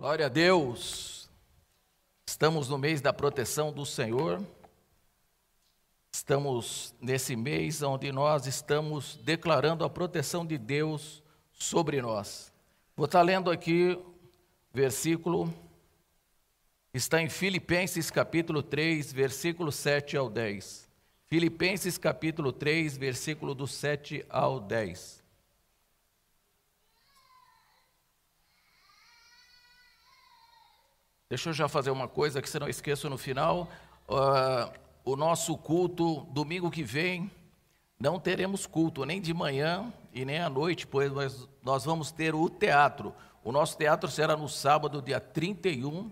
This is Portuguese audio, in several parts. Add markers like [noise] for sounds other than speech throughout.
Glória a Deus. Estamos no mês da proteção do Senhor. Estamos nesse mês onde nós estamos declarando a proteção de Deus sobre nós. Vou estar lendo aqui versículo está em Filipenses capítulo 3, versículo 7 ao 10. Filipenses capítulo 3, versículo do 7 ao 10. Deixa eu já fazer uma coisa que você não esqueça no final. Uh, o nosso culto, domingo que vem, não teremos culto, nem de manhã e nem à noite, pois nós, nós vamos ter o teatro. O nosso teatro será no sábado, dia 31,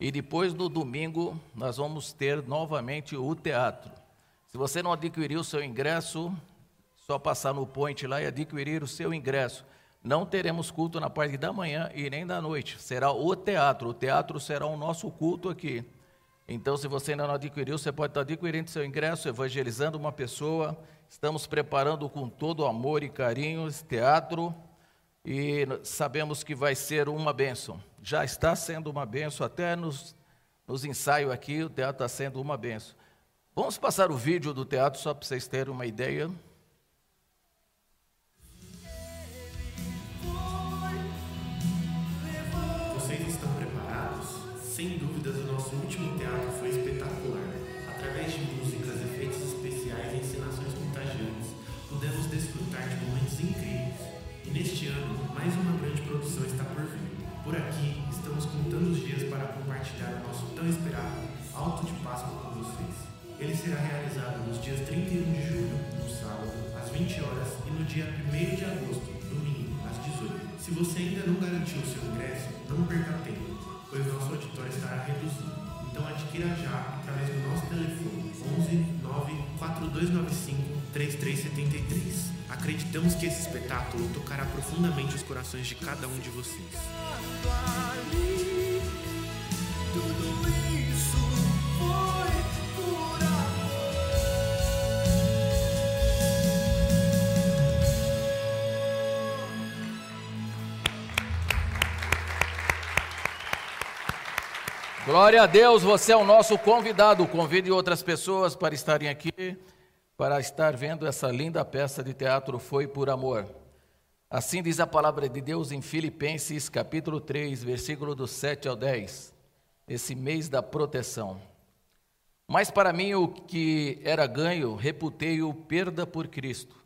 e depois no domingo nós vamos ter novamente o teatro. Se você não adquiriu o seu ingresso, só passar no point lá e adquirir o seu ingresso. Não teremos culto na parte da manhã e nem da noite. Será o teatro. O teatro será o nosso culto aqui. Então, se você ainda não adquiriu, você pode estar adquirindo seu ingresso, evangelizando uma pessoa. Estamos preparando com todo amor e carinho esse teatro e sabemos que vai ser uma bênção. Já está sendo uma bênção, até nos, nos ensaios aqui, o teatro está sendo uma bênção. Vamos passar o vídeo do teatro só para vocês terem uma ideia. Tão esperado Alto de Páscoa com vocês. Ele será realizado nos dias 31 de julho, no sábado, às 20 horas, e no dia 1 de agosto, domingo, às 18. Se você ainda não garantiu o seu ingresso, não perca tempo pois nosso auditório estará reduzido. Então adquira já através do nosso telefone 11 9 4295 3373. Acreditamos que esse espetáculo tocará profundamente os corações de cada um de vocês. Glória a Deus, você é o nosso convidado. Convide outras pessoas para estarem aqui, para estar vendo essa linda peça de teatro Foi por Amor. Assim diz a palavra de Deus em Filipenses, capítulo 3, versículo do 7 ao 10. Esse mês da proteção. Mas para mim o que era ganho, reputei-o perda por Cristo.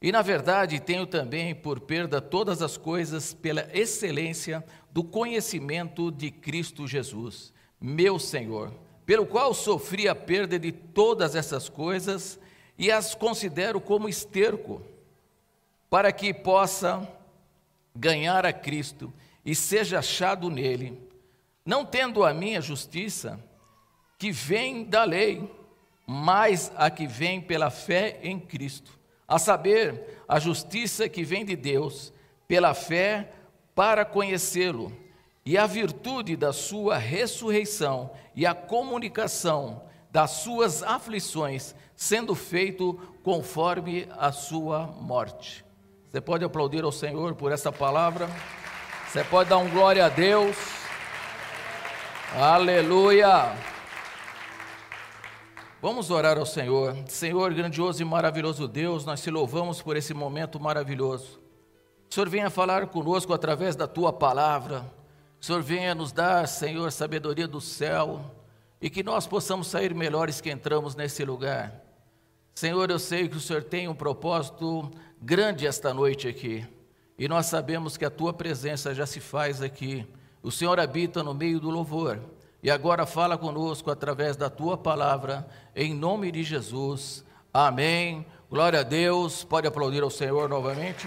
E na verdade tenho também por perda todas as coisas pela excelência do conhecimento de Cristo Jesus, meu Senhor, pelo qual sofri a perda de todas essas coisas e as considero como esterco, para que possa ganhar a Cristo e seja achado nele, não tendo a minha justiça, que vem da lei, mas a que vem pela fé em Cristo a saber, a justiça que vem de Deus pela fé para conhecê-lo, e a virtude da sua ressurreição e a comunicação das suas aflições, sendo feito conforme a sua morte. Você pode aplaudir ao Senhor por essa palavra? Você pode dar um glória a Deus? Aleluia! Vamos orar ao Senhor. Senhor, grandioso e maravilhoso Deus, nós te louvamos por esse momento maravilhoso. O Senhor venha falar conosco através da tua palavra. O Senhor venha nos dar, Senhor, sabedoria do céu e que nós possamos sair melhores que entramos nesse lugar. Senhor, eu sei que o Senhor tem um propósito grande esta noite aqui. E nós sabemos que a tua presença já se faz aqui. O Senhor habita no meio do louvor. E agora fala conosco através da tua palavra, em nome de Jesus. Amém. Glória a Deus. Pode aplaudir ao Senhor novamente.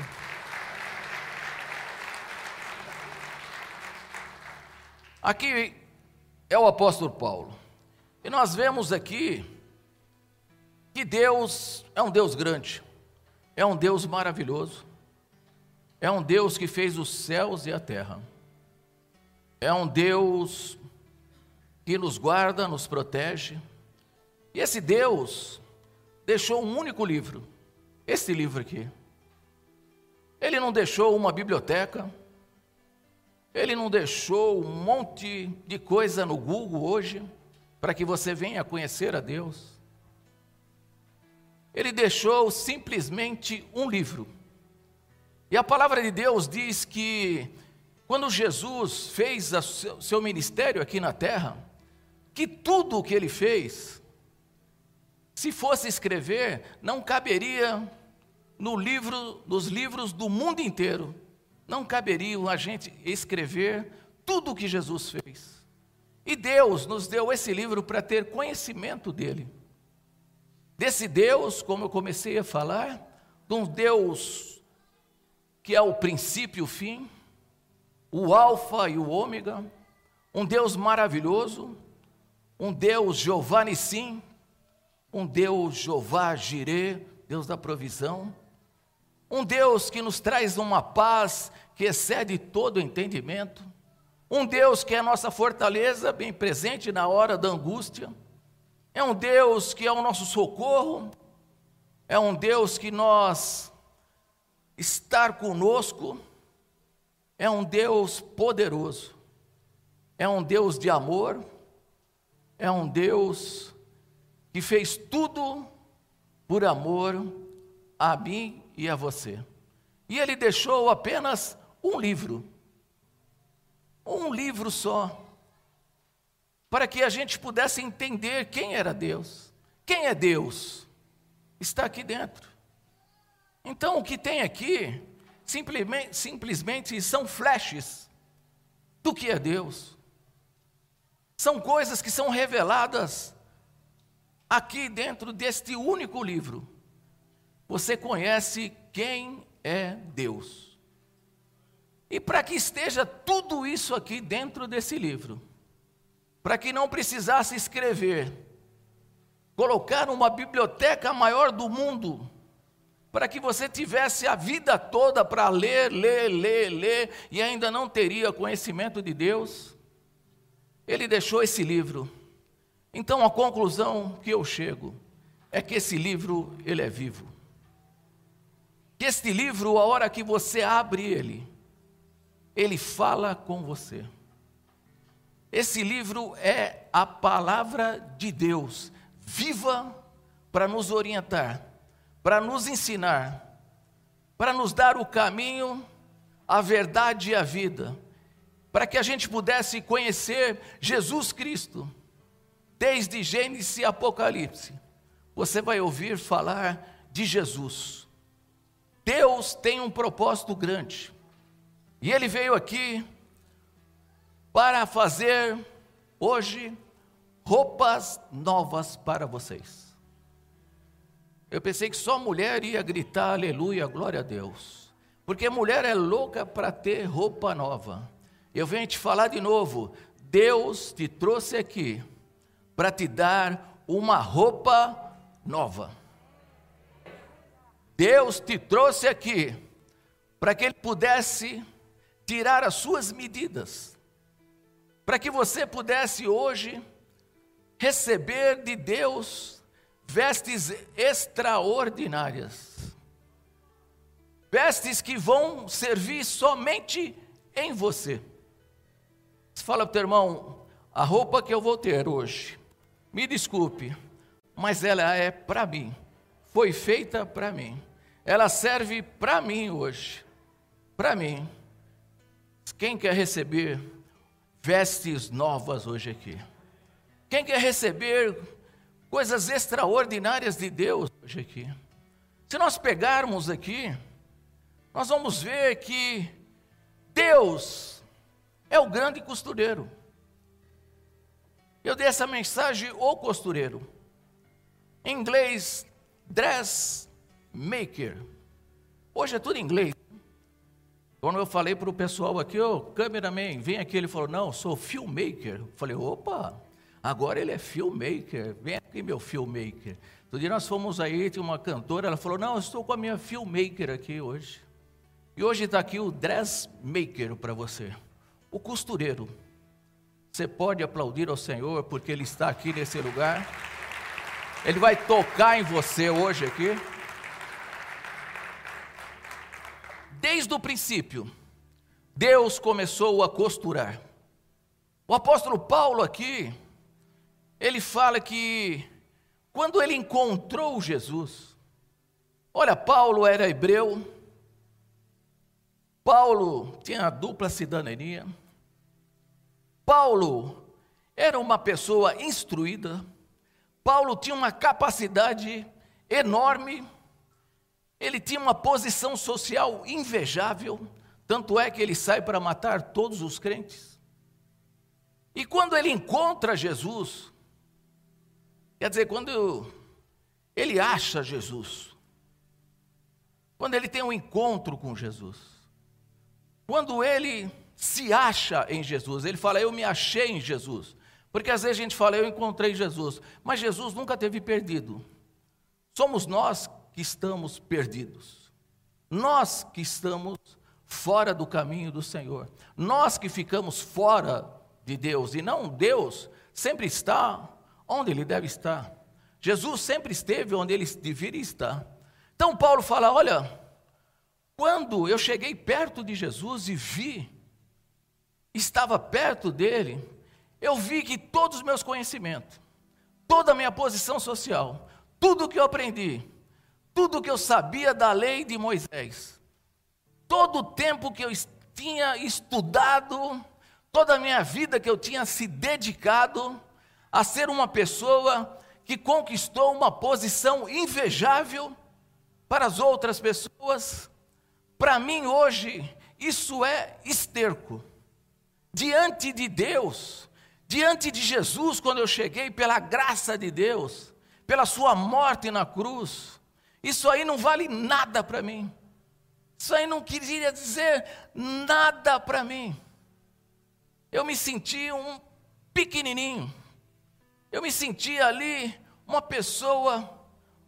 Aqui é o apóstolo Paulo. E nós vemos aqui que Deus é um Deus grande, é um Deus maravilhoso, é um Deus que fez os céus e a terra, é um Deus que nos guarda, nos protege. E esse Deus deixou um único livro, esse livro aqui. Ele não deixou uma biblioteca, Ele não deixou um monte de coisa no Google hoje para que você venha conhecer a Deus. Ele deixou simplesmente um livro. E a palavra de Deus diz que quando Jesus fez o seu ministério aqui na terra, que tudo o que ele fez, se fosse escrever, não caberia no livro, nos livros do mundo inteiro, não caberia a gente escrever tudo o que Jesus fez. E Deus nos deu esse livro para ter conhecimento dele. Desse Deus, como eu comecei a falar, de um Deus que é o princípio e o fim, o Alfa e o Ômega, um Deus maravilhoso, um Deus Jeová Nissim, um Deus Jeová Jirê, Deus da provisão, um Deus que nos traz uma paz que excede todo entendimento, um Deus que é a nossa fortaleza, bem presente na hora da angústia, é um Deus que é o nosso socorro, é um Deus que nós estar conosco, é um Deus poderoso, é um Deus de amor, é um Deus que fez tudo por amor a mim e a você. E ele deixou apenas um livro, um livro só, para que a gente pudesse entender quem era Deus. Quem é Deus? Está aqui dentro. Então, o que tem aqui simplesmente, simplesmente são flashes do que é Deus. São coisas que são reveladas aqui dentro deste único livro. Você conhece quem é Deus. E para que esteja tudo isso aqui dentro desse livro, para que não precisasse escrever, colocar uma biblioteca maior do mundo, para que você tivesse a vida toda para ler, ler, ler, ler e ainda não teria conhecimento de Deus, ele deixou esse livro. Então a conclusão que eu chego é que esse livro ele é vivo. Que este livro, a hora que você abre ele, ele fala com você. Esse livro é a palavra de Deus, viva para nos orientar para nos ensinar, para nos dar o caminho, a verdade e a vida, para que a gente pudesse conhecer Jesus Cristo, desde Gênesis e Apocalipse. Você vai ouvir falar de Jesus. Deus tem um propósito grande, e Ele veio aqui para fazer hoje roupas novas para vocês. Eu pensei que só mulher ia gritar aleluia, glória a Deus. Porque mulher é louca para ter roupa nova. Eu venho te falar de novo: Deus te trouxe aqui para te dar uma roupa nova. Deus te trouxe aqui para que Ele pudesse tirar as suas medidas, para que você pudesse hoje receber de Deus vestes extraordinárias, vestes que vão servir somente em você. Você fala para o teu irmão, a roupa que eu vou ter hoje, me desculpe, mas ela é para mim, foi feita para mim, ela serve para mim hoje, para mim. Quem quer receber vestes novas hoje aqui? Quem quer receber coisas extraordinárias de Deus hoje aqui. Se nós pegarmos aqui, nós vamos ver que Deus é o grande costureiro. Eu dei essa mensagem, o costureiro. Em inglês, dressmaker. Hoje é tudo em inglês. Quando eu falei para o pessoal aqui, ô, oh, cameraman, vem aqui, ele falou, não, sou filmmaker. Eu falei, opa, Agora ele é filmmaker. Vem aqui, meu filmmaker. Outro dia nós fomos aí, tinha uma cantora, ela falou: Não, eu estou com a minha filmmaker aqui hoje. E hoje está aqui o dressmaker para você, o costureiro. Você pode aplaudir ao Senhor porque Ele está aqui nesse lugar. Ele vai tocar em você hoje aqui. Desde o princípio, Deus começou a costurar. O apóstolo Paulo aqui, ele fala que quando ele encontrou Jesus, olha, Paulo era hebreu, Paulo tinha a dupla cidadania, Paulo era uma pessoa instruída, Paulo tinha uma capacidade enorme, ele tinha uma posição social invejável, tanto é que ele sai para matar todos os crentes. E quando ele encontra Jesus, quer dizer, quando ele acha Jesus, quando ele tem um encontro com Jesus, quando ele se acha em Jesus, ele fala, eu me achei em Jesus. Porque às vezes a gente fala, eu encontrei Jesus, mas Jesus nunca teve perdido. Somos nós que estamos perdidos. Nós que estamos fora do caminho do Senhor. Nós que ficamos fora de Deus e não Deus sempre está onde ele deve estar. Jesus sempre esteve onde ele deveria estar. Então Paulo fala: olha, quando eu cheguei perto de Jesus e vi, estava perto dele, eu vi que todos os meus conhecimentos, toda a minha posição social, tudo o que eu aprendi, tudo que eu sabia da lei de Moisés, todo o tempo que eu tinha estudado, toda a minha vida que eu tinha se dedicado a ser uma pessoa que conquistou uma posição invejável para as outras pessoas, para mim hoje isso é esterco. Diante de Deus, diante de Jesus, quando eu cheguei pela graça de Deus, pela sua morte na cruz, isso aí não vale nada para mim. Isso aí não queria dizer nada para mim. Eu me senti um pequenininho. Eu me senti ali uma pessoa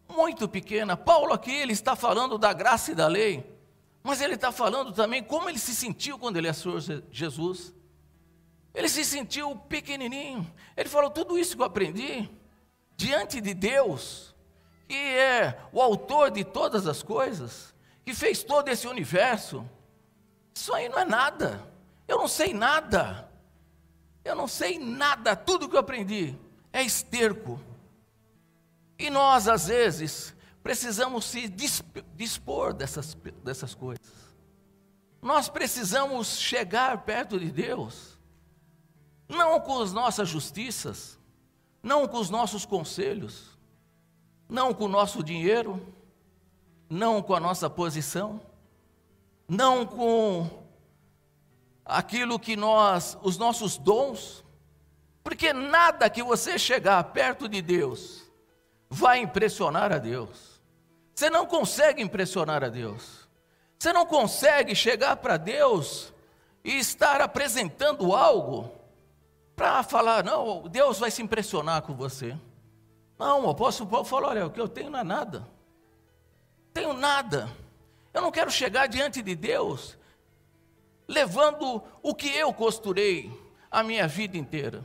muito pequena. Paulo aqui ele está falando da graça e da lei, mas ele está falando também como ele se sentiu quando ele achou Jesus. Ele se sentiu pequenininho. Ele falou tudo isso que eu aprendi diante de Deus que é o autor de todas as coisas, que fez todo esse universo. Isso aí não é nada. Eu não sei nada. Eu não sei nada. Tudo que eu aprendi é esterco. E nós, às vezes, precisamos se dispor dessas, dessas coisas. Nós precisamos chegar perto de Deus, não com as nossas justiças, não com os nossos conselhos, não com o nosso dinheiro, não com a nossa posição, não com aquilo que nós, os nossos dons, porque nada que você chegar perto de Deus vai impressionar a Deus. Você não consegue impressionar a Deus. Você não consegue chegar para Deus e estar apresentando algo para falar, não, Deus vai se impressionar com você. Não, o apóstolo Paulo falou: olha, o que eu tenho não é nada. Tenho nada. Eu não quero chegar diante de Deus levando o que eu costurei a minha vida inteira.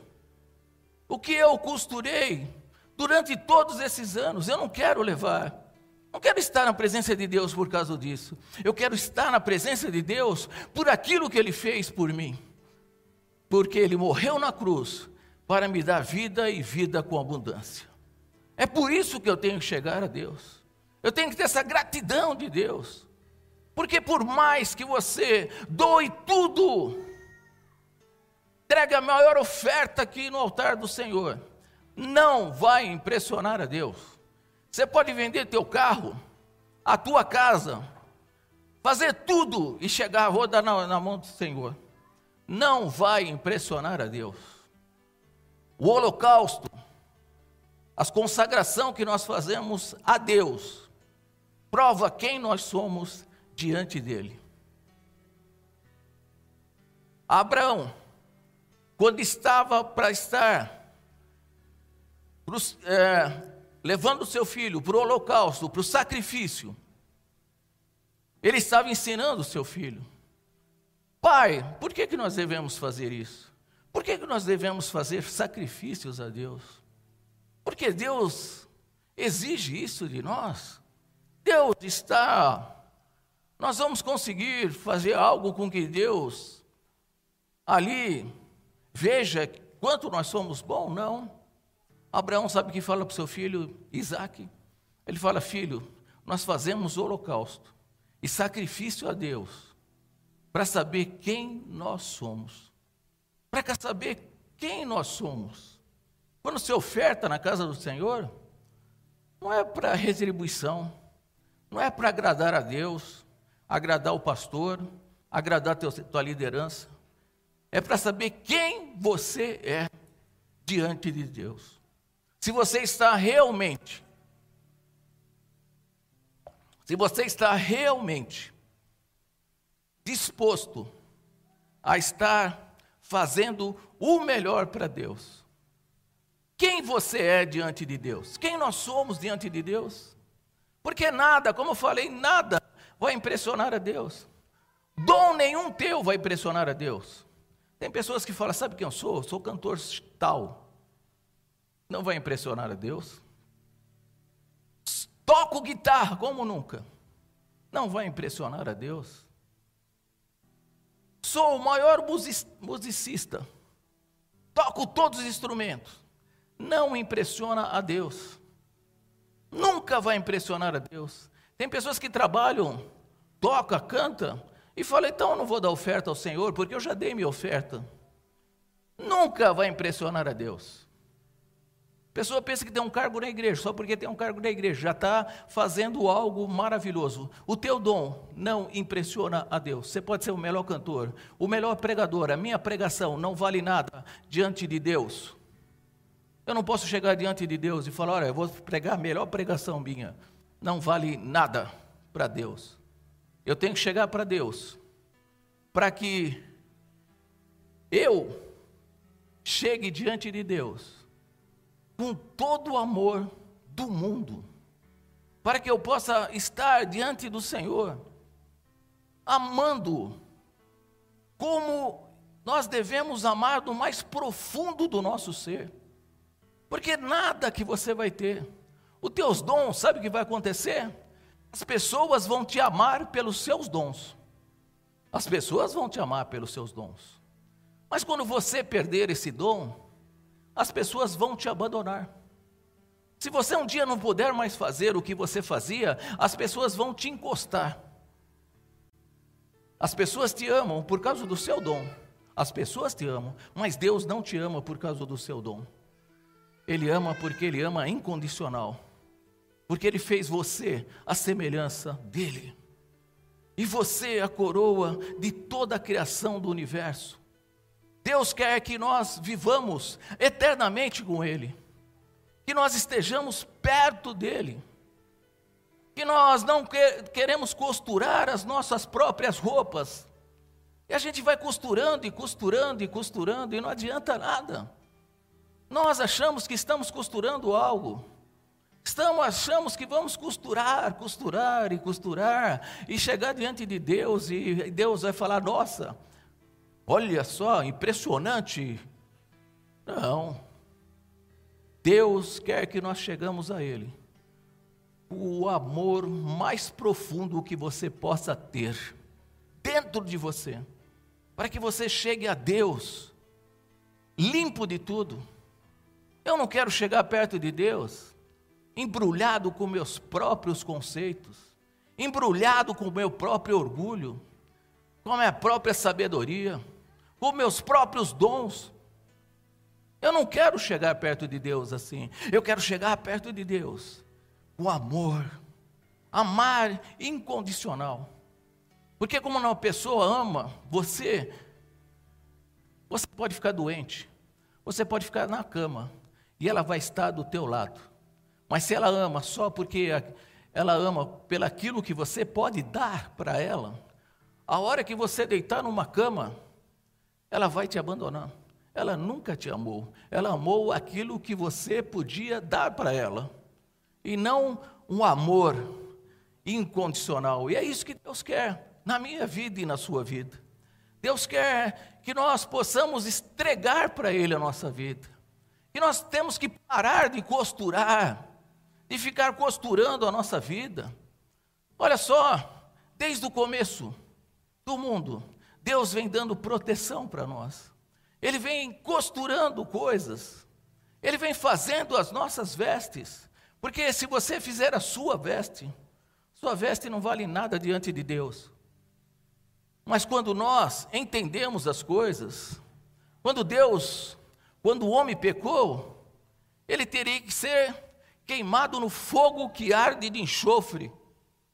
O que eu costurei durante todos esses anos, eu não quero levar. Não quero estar na presença de Deus por causa disso. Eu quero estar na presença de Deus por aquilo que Ele fez por mim. Porque Ele morreu na cruz para me dar vida e vida com abundância. É por isso que eu tenho que chegar a Deus. Eu tenho que ter essa gratidão de Deus. Porque por mais que você doe tudo, entregue a maior oferta aqui no altar do Senhor, não vai impressionar a Deus. Você pode vender teu carro, a tua casa, fazer tudo e chegar, vou dar na, na mão do Senhor. Não vai impressionar a Deus. O holocausto as consagração que nós fazemos a Deus prova quem nós somos diante dele. Abraão, quando estava para estar é, levando seu filho para o holocausto, para o sacrifício, ele estava ensinando o seu filho. Pai, por que, que nós devemos fazer isso? Por que, que nós devemos fazer sacrifícios a Deus? Porque Deus exige isso de nós. Deus está nós vamos conseguir fazer algo com que Deus ali veja quanto nós somos bons? Não. Abraão sabe que fala para o seu filho Isaac? Ele fala: Filho, nós fazemos holocausto e sacrifício a Deus para saber quem nós somos. Para saber quem nós somos. Quando você oferta na casa do Senhor, não é para retribuição, não é para agradar a Deus, agradar o pastor, agradar a tua liderança. É para saber quem você é diante de Deus. Se você está realmente, se você está realmente disposto a estar fazendo o melhor para Deus. Quem você é diante de Deus? Quem nós somos diante de Deus? Porque nada, como eu falei, nada vai impressionar a Deus. Dom nenhum teu vai impressionar a Deus. Tem pessoas que falam: sabe quem eu sou? Sou cantor tal. Não vai impressionar a Deus. Toco guitarra como nunca. Não vai impressionar a Deus. Sou o maior musicista. Toco todos os instrumentos. Não impressiona a Deus. Nunca vai impressionar a Deus. Tem pessoas que trabalham, toca, canta, e fala, então eu não vou dar oferta ao Senhor, porque eu já dei minha oferta. Nunca vai impressionar a Deus. A pessoa pensa que tem um cargo na igreja, só porque tem um cargo na igreja, já está fazendo algo maravilhoso. O teu dom não impressiona a Deus. Você pode ser o melhor cantor, o melhor pregador, a minha pregação não vale nada diante de Deus. Eu não posso chegar diante de Deus e falar, olha, eu vou pregar a melhor pregação minha não vale nada para Deus. Eu tenho que chegar para Deus, para que eu chegue diante de Deus com todo o amor do mundo, para que eu possa estar diante do Senhor, amando como nós devemos amar do mais profundo do nosso ser, porque nada que você vai ter os teus dons, sabe o que vai acontecer? As pessoas vão te amar pelos seus dons. As pessoas vão te amar pelos seus dons. Mas quando você perder esse dom, as pessoas vão te abandonar. Se você um dia não puder mais fazer o que você fazia, as pessoas vão te encostar. As pessoas te amam por causa do seu dom. As pessoas te amam, mas Deus não te ama por causa do seu dom. Ele ama porque Ele ama incondicional porque Ele fez você a semelhança dEle. E você é a coroa de toda a criação do universo. Deus quer que nós vivamos eternamente com Ele, que nós estejamos perto dEle, que nós não queremos costurar as nossas próprias roupas, e a gente vai costurando e costurando e costurando e não adianta nada. Nós achamos que estamos costurando algo, Estamos, achamos que vamos costurar, costurar e costurar e chegar diante de Deus e Deus vai falar: Nossa, olha só, impressionante. Não. Deus quer que nós chegamos a Ele. O amor mais profundo que você possa ter dentro de você, para que você chegue a Deus limpo de tudo. Eu não quero chegar perto de Deus embrulhado com meus próprios conceitos, embrulhado com meu próprio orgulho, com a minha própria sabedoria, com meus próprios dons. Eu não quero chegar perto de Deus assim. Eu quero chegar perto de Deus com amor, amar incondicional. Porque como uma pessoa ama você, você pode ficar doente, você pode ficar na cama e ela vai estar do teu lado. Mas se ela ama só porque ela ama pelaquilo que você pode dar para ela, a hora que você deitar numa cama, ela vai te abandonar. Ela nunca te amou. Ela amou aquilo que você podia dar para ela. E não um amor incondicional. E é isso que Deus quer na minha vida e na sua vida. Deus quer que nós possamos entregar para Ele a nossa vida. Que nós temos que parar de costurar de ficar costurando a nossa vida. Olha só, desde o começo do mundo, Deus vem dando proteção para nós. Ele vem costurando coisas. Ele vem fazendo as nossas vestes. Porque se você fizer a sua veste, sua veste não vale nada diante de Deus. Mas quando nós entendemos as coisas, quando Deus, quando o homem pecou, ele teria que ser queimado no fogo que arde de enxofre.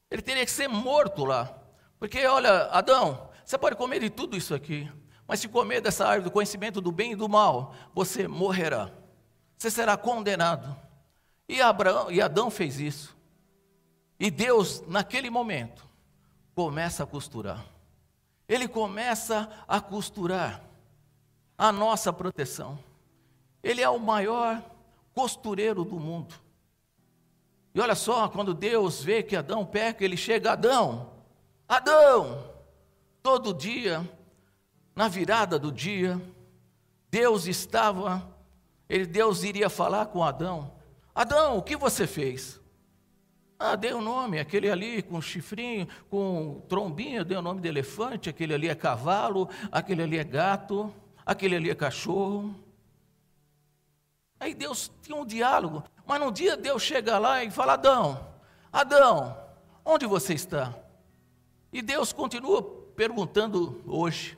Ele teria que ser morto lá. Porque, olha, Adão, você pode comer de tudo isso aqui, mas se comer dessa árvore do conhecimento do bem e do mal, você morrerá. Você será condenado. E, Abraão, e Adão fez isso. E Deus, naquele momento, começa a costurar. Ele começa a costurar a nossa proteção. Ele é o maior costureiro do mundo. E olha só, quando Deus vê que Adão peca, ele chega, Adão, Adão, todo dia, na virada do dia, Deus estava, ele, Deus iria falar com Adão, Adão, o que você fez? Ah, dei o um nome, aquele ali com chifrinho, com trombinha, dei o nome de elefante, aquele ali é cavalo, aquele ali é gato, aquele ali é cachorro. Aí Deus tinha um diálogo, mas num dia Deus chega lá e fala: Adão, Adão, onde você está? E Deus continua perguntando hoje: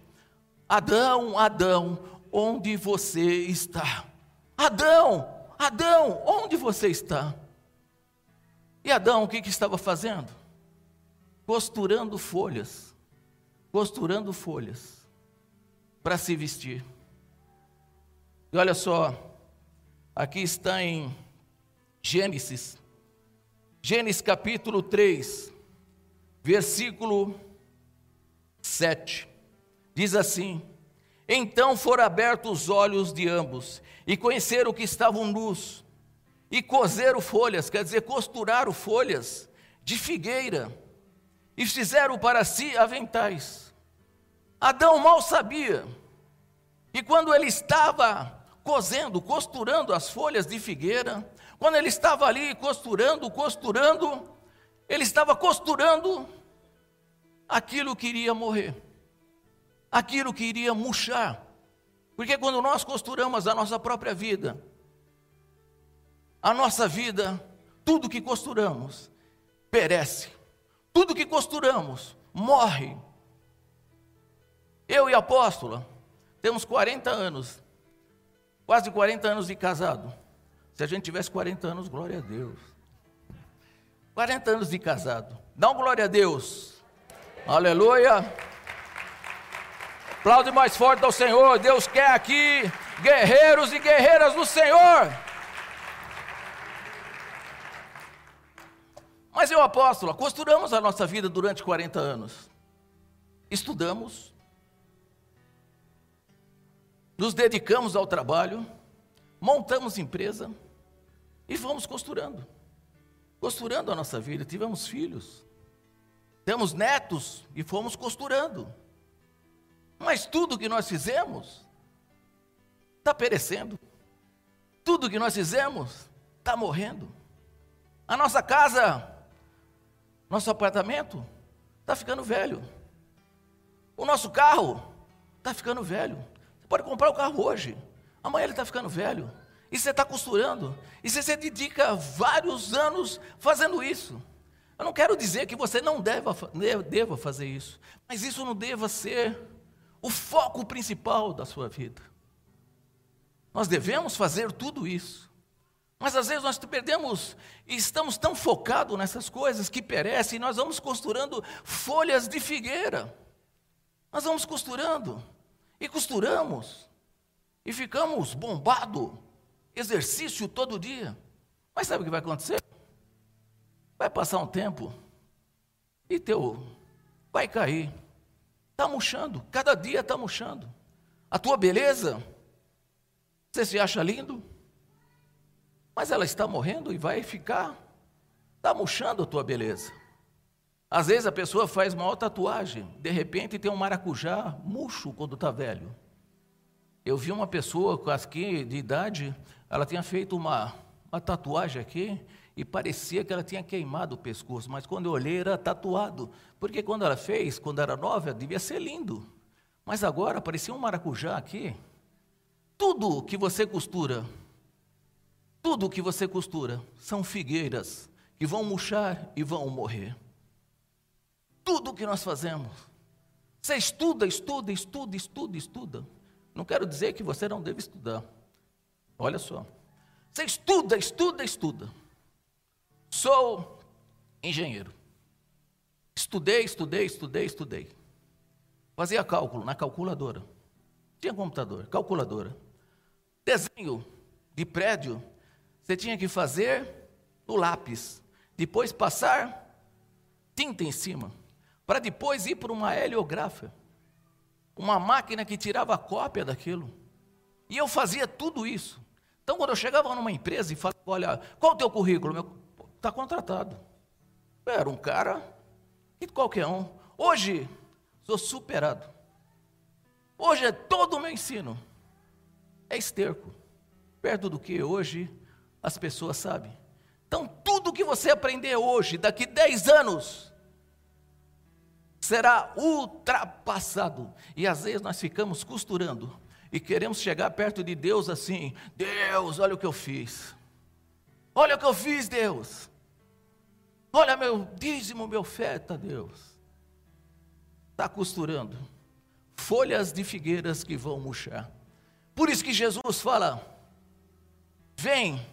Adão, Adão, onde você está? Adão, Adão, onde você está? E Adão, o que, que estava fazendo? Costurando folhas, costurando folhas para se vestir. E olha só, aqui está em Gênesis, Gênesis capítulo 3, versículo 7. Diz assim: Então foram abertos os olhos de ambos, e conheceram que estavam nus e cozeram folhas, quer dizer, costuraram folhas de figueira e fizeram para si aventais. Adão mal sabia que quando ele estava cozendo, costurando as folhas de figueira, quando ele estava ali costurando, costurando, ele estava costurando aquilo que iria morrer, aquilo que iria murchar. Porque quando nós costuramos a nossa própria vida, a nossa vida, tudo que costuramos, perece. Tudo que costuramos, morre. Eu e a apóstola temos 40 anos, quase 40 anos de casado. Se a gente tivesse 40 anos, glória a Deus. 40 anos de casado. Dá um glória a Deus. Aleluia. Aplaude mais forte ao Senhor. Deus quer aqui guerreiros e guerreiras do Senhor. Mas eu, apóstolo, costuramos a nossa vida durante 40 anos. Estudamos, nos dedicamos ao trabalho, montamos empresa e fomos costurando. Costurando a nossa vida. Tivemos filhos, temos netos e fomos costurando. Mas tudo que nós fizemos está perecendo. Tudo que nós fizemos está morrendo. A nossa casa nosso apartamento está ficando velho. O nosso carro está ficando velho. Pode comprar o carro hoje, amanhã ele está ficando velho. E você está costurando. E você se dedica vários anos fazendo isso. Eu não quero dizer que você não deva, deva fazer isso, mas isso não deva ser o foco principal da sua vida. Nós devemos fazer tudo isso. Mas às vezes nós perdemos e estamos tão focados nessas coisas que perecem, e nós vamos costurando folhas de figueira. Nós vamos costurando e costuramos e ficamos bombados, exercício todo dia. Mas sabe o que vai acontecer? Vai passar um tempo e teu vai cair. Está murchando, cada dia está murchando. A tua beleza, você se acha lindo? Mas ela está morrendo e vai ficar, está murchando a tua beleza. Às vezes a pessoa faz uma tatuagem, de repente tem um maracujá murcho quando está velho. Eu vi uma pessoa aqui de idade, ela tinha feito uma, uma tatuagem aqui, e parecia que ela tinha queimado o pescoço, mas quando eu olhei era tatuado, porque quando ela fez, quando era nova, devia ser lindo, mas agora parecia um maracujá aqui. Tudo que você costura, tudo que você costura são figueiras que vão murchar e vão morrer. Tudo que nós fazemos. Você estuda, estuda, estuda, estuda, estuda. Não quero dizer que você não deve estudar. Olha só. Você estuda, estuda, estuda. Sou engenheiro. Estudei, estudei, estudei, estudei. Fazia cálculo na calculadora. Tinha computador, calculadora. Desenho de prédio, você tinha que fazer no lápis. Depois passar tinta em cima. Para depois ir para uma heliográfica. Uma máquina que tirava cópia daquilo. E eu fazia tudo isso. Então, quando eu chegava numa empresa e falava, olha, qual o teu currículo? Está contratado. Eu era um cara que qualquer um. Hoje, sou superado. Hoje é todo o meu ensino. É esterco. Perto do que hoje as pessoas sabem. Então, tudo que você aprender hoje, daqui 10 anos, será ultrapassado. E às vezes nós ficamos costurando e queremos chegar perto de Deus assim: Deus, olha o que eu fiz. Olha o que eu fiz, Deus. Olha meu dízimo, meu oferta, Deus. Está costurando folhas de figueiras que vão murchar. Por isso que Jesus fala: Vem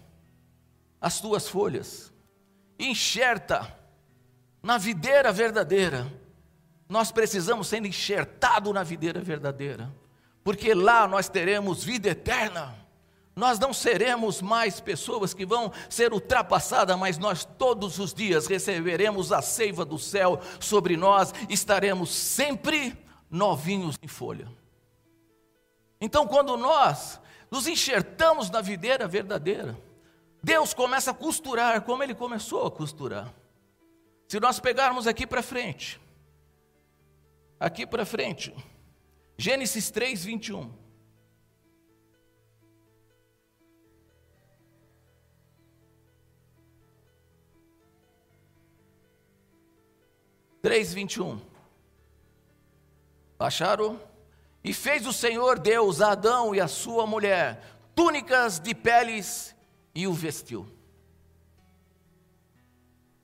as tuas folhas, enxerta na videira verdadeira. Nós precisamos ser enxertados na videira verdadeira, porque lá nós teremos vida eterna. Nós não seremos mais pessoas que vão ser ultrapassadas, mas nós todos os dias receberemos a seiva do céu sobre nós, estaremos sempre novinhos em folha. Então, quando nós nos enxertamos na videira verdadeira, Deus começa a costurar como ele começou a costurar. Se nós pegarmos aqui para frente, aqui para frente, Gênesis 3, 21. Três, vinte e um. E fez o Senhor Deus a Adão e a sua mulher túnicas de peles e o vestiu.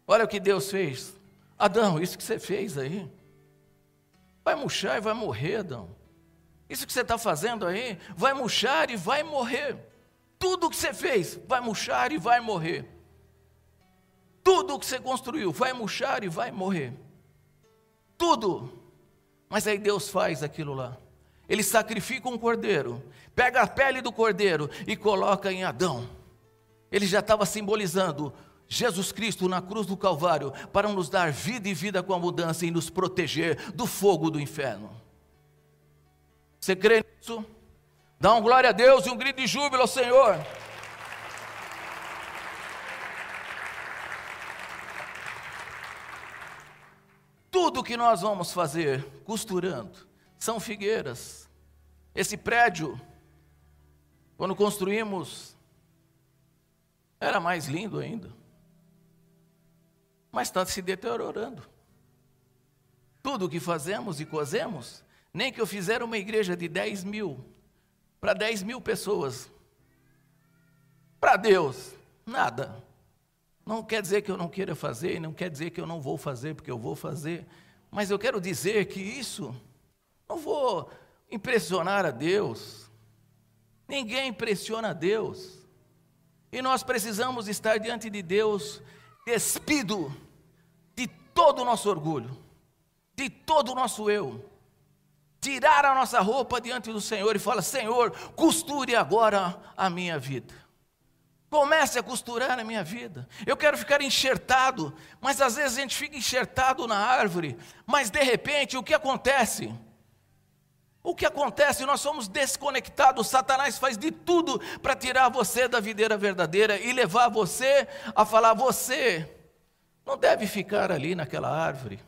Olha o que Deus fez. Adão, isso que você fez aí, vai murchar e vai morrer, Adão. Isso que você está fazendo aí, vai murchar e vai morrer. Tudo o que você fez vai murchar e vai morrer. Tudo o que você construiu vai murchar e vai morrer. Tudo. Mas aí Deus faz aquilo lá. Ele sacrifica um cordeiro, pega a pele do cordeiro e coloca em Adão. Ele já estava simbolizando Jesus Cristo na cruz do Calvário para nos dar vida e vida com a mudança e nos proteger do fogo do inferno. Você crê nisso? Dá um glória a Deus e um grito de júbilo ao Senhor. Tudo que nós vamos fazer costurando são figueiras. Esse prédio, quando construímos, era mais lindo ainda. Mas está se deteriorando. Tudo o que fazemos e cozemos, nem que eu fizer uma igreja de 10 mil, para 10 mil pessoas, para Deus, nada. Não quer dizer que eu não queira fazer, não quer dizer que eu não vou fazer, porque eu vou fazer, mas eu quero dizer que isso, não vou impressionar a Deus, ninguém impressiona a Deus. E nós precisamos estar diante de Deus despido de todo o nosso orgulho, de todo o nosso eu. Tirar a nossa roupa diante do Senhor e falar: Senhor, costure agora a minha vida. Comece a costurar a minha vida. Eu quero ficar enxertado, mas às vezes a gente fica enxertado na árvore, mas de repente o que acontece? O que acontece? Nós somos desconectados. Satanás faz de tudo para tirar você da videira verdadeira e levar você a falar: você não deve ficar ali naquela árvore.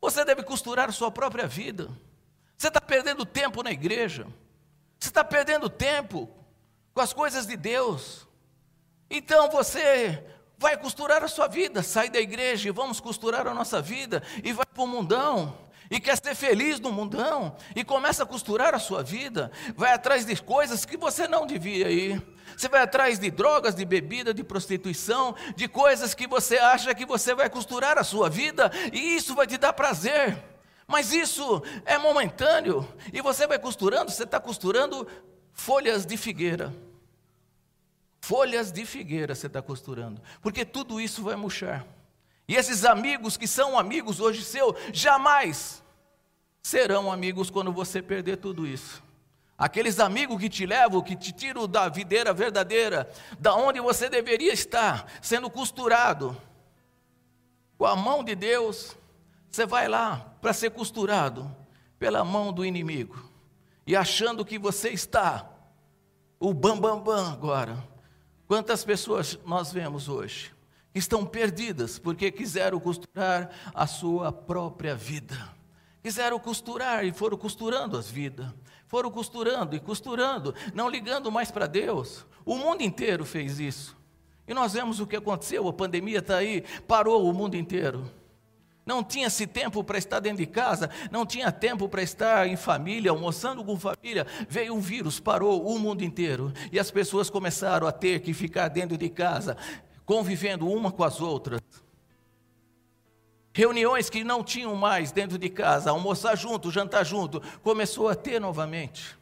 Você deve costurar sua própria vida. Você está perdendo tempo na igreja. Você está perdendo tempo com as coisas de Deus. Então você vai costurar a sua vida. Sai da igreja e vamos costurar a nossa vida e vai para o mundão. E quer ser feliz no mundão e começa a costurar a sua vida, vai atrás de coisas que você não devia ir. Você vai atrás de drogas, de bebida, de prostituição, de coisas que você acha que você vai costurar a sua vida e isso vai te dar prazer. Mas isso é momentâneo e você vai costurando, você está costurando folhas de figueira. Folhas de figueira você está costurando, porque tudo isso vai murchar. E esses amigos que são amigos hoje seu, jamais serão amigos quando você perder tudo isso. Aqueles amigos que te levam, que te tiram da videira verdadeira, da onde você deveria estar, sendo costurado. Com a mão de Deus, você vai lá para ser costurado pela mão do inimigo. E achando que você está o bam bam bam agora. Quantas pessoas nós vemos hoje que estão perdidas porque quiseram costurar a sua própria vida. Quiseram costurar e foram costurando as vidas. Foram costurando e costurando, não ligando mais para Deus. O mundo inteiro fez isso. E nós vemos o que aconteceu, a pandemia está aí, parou o mundo inteiro. Não tinha-se tempo para estar dentro de casa, não tinha tempo para estar em família, almoçando com família. Veio um vírus, parou o mundo inteiro. E as pessoas começaram a ter que ficar dentro de casa, convivendo uma com as outras. Reuniões que não tinham mais dentro de casa, almoçar junto, jantar junto, começou a ter novamente.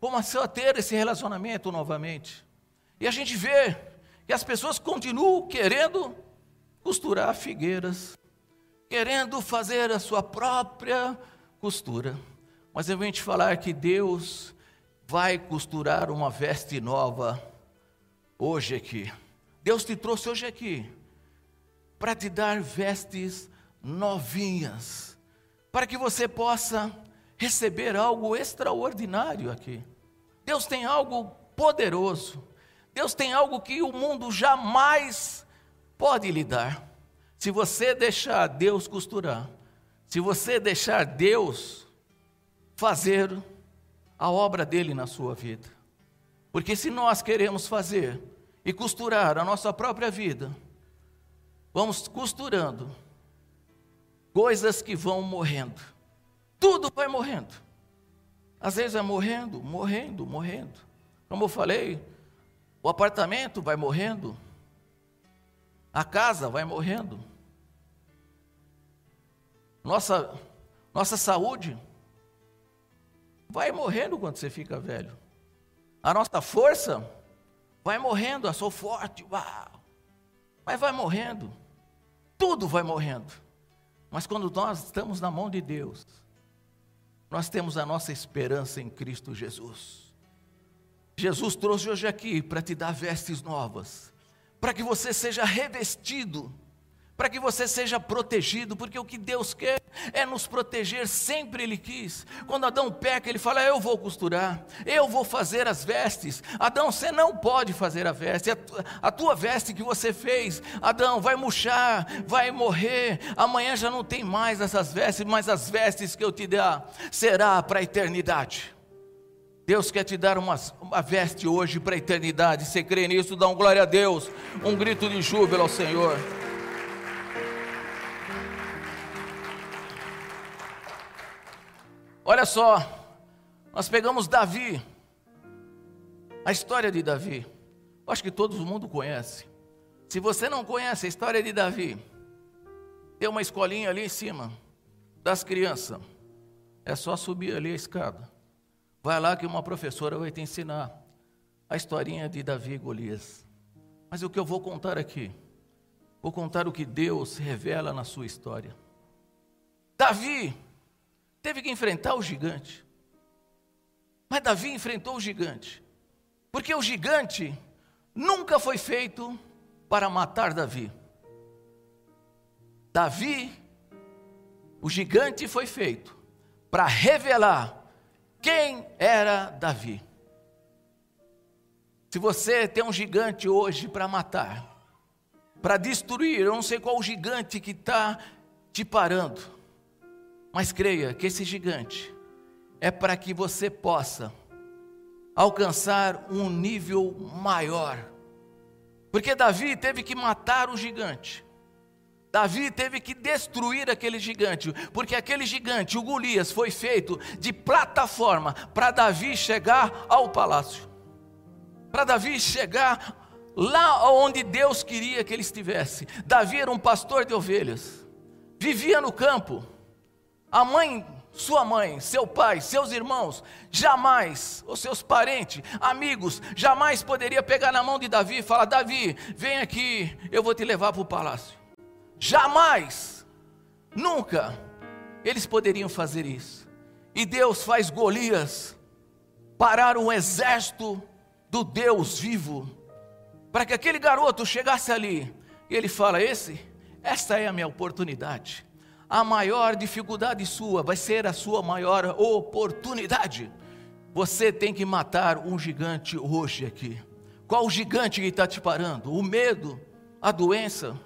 Começou a ter esse relacionamento novamente. E a gente vê que as pessoas continuam querendo costurar figueiras querendo fazer a sua própria costura. Mas eu venho te falar que Deus vai costurar uma veste nova hoje aqui. Deus te trouxe hoje aqui para te dar vestes novinhas, para que você possa receber algo extraordinário aqui. Deus tem algo poderoso. Deus tem algo que o mundo jamais pode lhe dar. Se você deixar Deus costurar, se você deixar Deus fazer a obra dele na sua vida. Porque se nós queremos fazer e costurar a nossa própria vida, vamos costurando coisas que vão morrendo. Tudo vai morrendo. Às vezes é morrendo, morrendo, morrendo. Como eu falei, o apartamento vai morrendo, a casa vai morrendo. Nossa, nossa saúde vai morrendo quando você fica velho. A nossa força vai morrendo, eu sou forte, uau. Mas vai morrendo. Tudo vai morrendo. Mas quando nós estamos na mão de Deus, nós temos a nossa esperança em Cristo Jesus. Jesus trouxe hoje aqui para te dar vestes novas para que você seja revestido, para que você seja protegido, porque o que Deus quer é nos proteger, sempre Ele quis. Quando Adão peca, ele fala: Eu vou costurar, eu vou fazer as vestes. Adão, você não pode fazer a veste, a tua veste que você fez, Adão, vai murchar, vai morrer. Amanhã já não tem mais essas vestes, mas as vestes que eu te dar será para a eternidade. Deus quer te dar uma, uma veste hoje para a eternidade. Você crê nisso? Dá um glória a Deus, um grito de júbilo ao Senhor. Olha só, nós pegamos Davi, a história de Davi. Acho que todo mundo conhece. Se você não conhece a história de Davi, tem uma escolinha ali em cima das crianças. É só subir ali a escada. Vai lá que uma professora vai te ensinar a historinha de Davi e Golias. Mas o que eu vou contar aqui? Vou contar o que Deus revela na sua história. Davi teve que enfrentar o gigante. Mas Davi enfrentou o gigante. Porque o gigante nunca foi feito para matar Davi. Davi, o gigante foi feito para revelar quem era Davi? Se você tem um gigante hoje para matar, para destruir, eu não sei qual o gigante que está te parando, mas creia que esse gigante é para que você possa alcançar um nível maior Porque Davi teve que matar o gigante. Davi teve que destruir aquele gigante, porque aquele gigante, o Golias, foi feito de plataforma para Davi chegar ao palácio. Para Davi chegar lá onde Deus queria que ele estivesse. Davi era um pastor de ovelhas, vivia no campo. A mãe, sua mãe, seu pai, seus irmãos, jamais, os seus parentes, amigos, jamais poderia pegar na mão de Davi e falar: Davi, vem aqui, eu vou te levar para o palácio. Jamais, nunca, eles poderiam fazer isso. E Deus faz Golias parar um exército do Deus vivo para que aquele garoto chegasse ali e ele fala: Esse, esta é a minha oportunidade. A maior dificuldade sua vai ser a sua maior oportunidade. Você tem que matar um gigante hoje aqui. Qual o gigante que está te parando? O medo, a doença,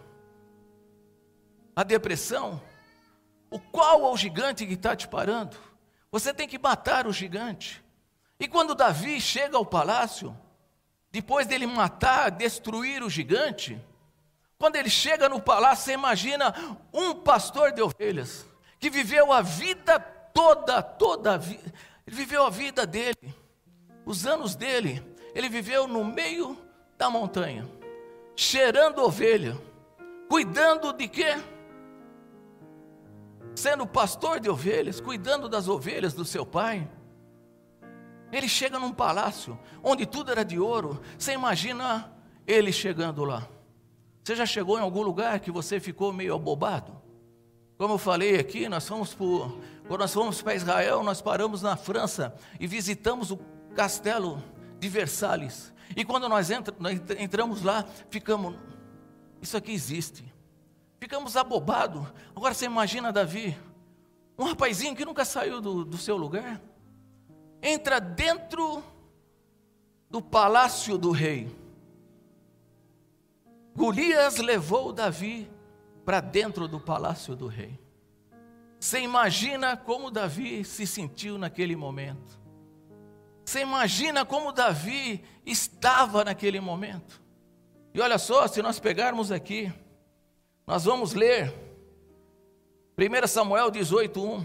a depressão? O qual é o gigante que está te parando? Você tem que matar o gigante. E quando Davi chega ao palácio, depois dele matar, destruir o gigante, quando ele chega no palácio, você imagina um pastor de ovelhas, que viveu a vida toda, toda a vida, ele viveu a vida dele, os anos dele, ele viveu no meio da montanha, cheirando ovelha, cuidando de quê? Sendo pastor de ovelhas, cuidando das ovelhas do seu pai. Ele chega num palácio onde tudo era de ouro. Você imagina ele chegando lá? Você já chegou em algum lugar que você ficou meio abobado? Como eu falei aqui, nós fomos quando nós fomos para Israel, nós paramos na França e visitamos o castelo de Versalhes. E quando nós, nós entramos lá, ficamos, isso aqui existe. Ficamos abobados. Agora você imagina Davi, um rapazinho que nunca saiu do, do seu lugar entra dentro do palácio do rei. Golias levou Davi para dentro do palácio do rei. Você imagina como Davi se sentiu naquele momento. Você imagina como Davi estava naquele momento. E olha só, se nós pegarmos aqui, nós vamos ler 1 Samuel 18, 1.